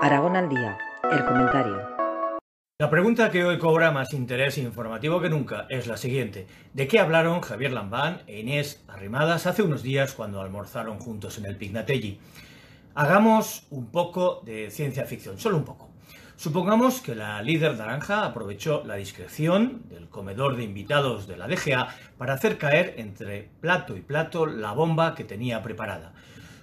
Aragón al día, el comentario. La pregunta que hoy cobra más interés informativo que nunca es la siguiente. ¿De qué hablaron Javier Lambán e Inés Arrimadas hace unos días cuando almorzaron juntos en el Pignatelli? Hagamos un poco de ciencia ficción, solo un poco. Supongamos que la líder naranja aprovechó la discreción del comedor de invitados de la DGA para hacer caer entre plato y plato la bomba que tenía preparada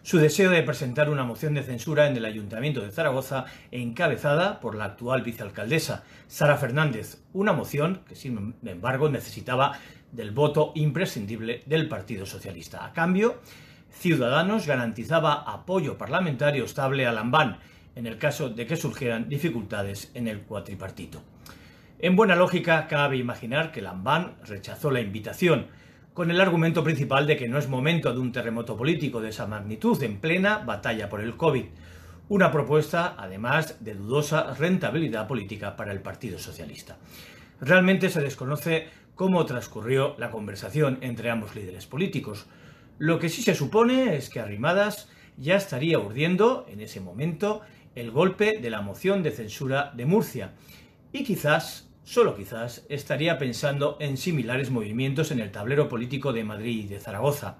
su deseo de presentar una moción de censura en el Ayuntamiento de Zaragoza encabezada por la actual vicealcaldesa, Sara Fernández, una moción que sin embargo necesitaba del voto imprescindible del Partido Socialista. A cambio, Ciudadanos garantizaba apoyo parlamentario estable a Lambán en el caso de que surgieran dificultades en el cuatripartito. En buena lógica, cabe imaginar que Lambán rechazó la invitación, con el argumento principal de que no es momento de un terremoto político de esa magnitud en plena batalla por el COVID. Una propuesta, además, de dudosa rentabilidad política para el Partido Socialista. Realmente se desconoce cómo transcurrió la conversación entre ambos líderes políticos. Lo que sí se supone es que Arrimadas ya estaría urdiendo, en ese momento, el golpe de la moción de censura de Murcia. Y quizás solo quizás, estaría pensando en similares movimientos en el tablero político de Madrid y de Zaragoza.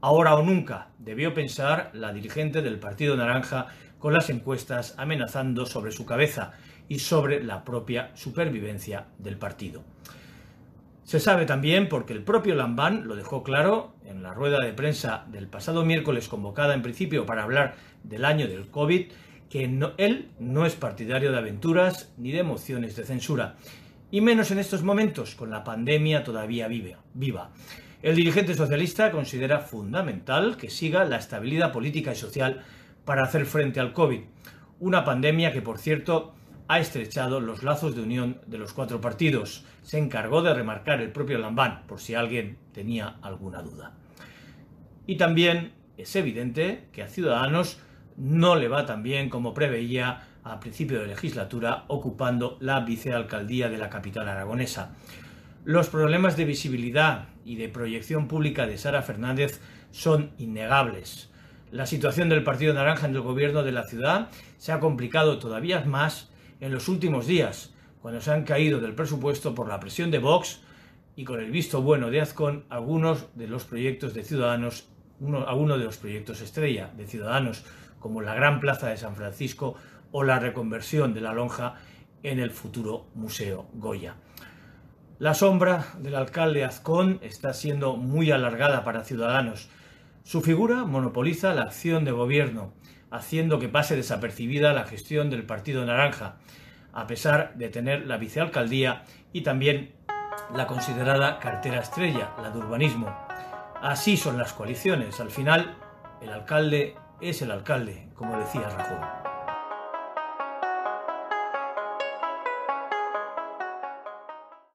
Ahora o nunca, debió pensar la dirigente del Partido Naranja con las encuestas amenazando sobre su cabeza y sobre la propia supervivencia del partido. Se sabe también porque el propio Lambán lo dejó claro en la rueda de prensa del pasado miércoles convocada en principio para hablar del año del COVID que él no es partidario de aventuras ni de mociones de censura, y menos en estos momentos, con la pandemia todavía viva. El dirigente socialista considera fundamental que siga la estabilidad política y social para hacer frente al COVID, una pandemia que, por cierto, ha estrechado los lazos de unión de los cuatro partidos. Se encargó de remarcar el propio Lambán, por si alguien tenía alguna duda. Y también es evidente que a Ciudadanos no le va tan bien como preveía a principio de legislatura ocupando la vicealcaldía de la capital aragonesa. Los problemas de visibilidad y de proyección pública de Sara Fernández son innegables. La situación del Partido Naranja en el gobierno de la ciudad se ha complicado todavía más en los últimos días, cuando se han caído del presupuesto por la presión de Vox y con el visto bueno de Azcón algunos de los proyectos de Ciudadanos, algunos de los proyectos estrella de Ciudadanos, como la Gran Plaza de San Francisco o la reconversión de la lonja en el futuro Museo Goya. La sombra del alcalde Azcón está siendo muy alargada para Ciudadanos. Su figura monopoliza la acción de gobierno, haciendo que pase desapercibida la gestión del Partido Naranja, a pesar de tener la vicealcaldía y también la considerada cartera estrella, la de urbanismo. Así son las coaliciones. Al final, el alcalde es el alcalde, como decía Rajoy.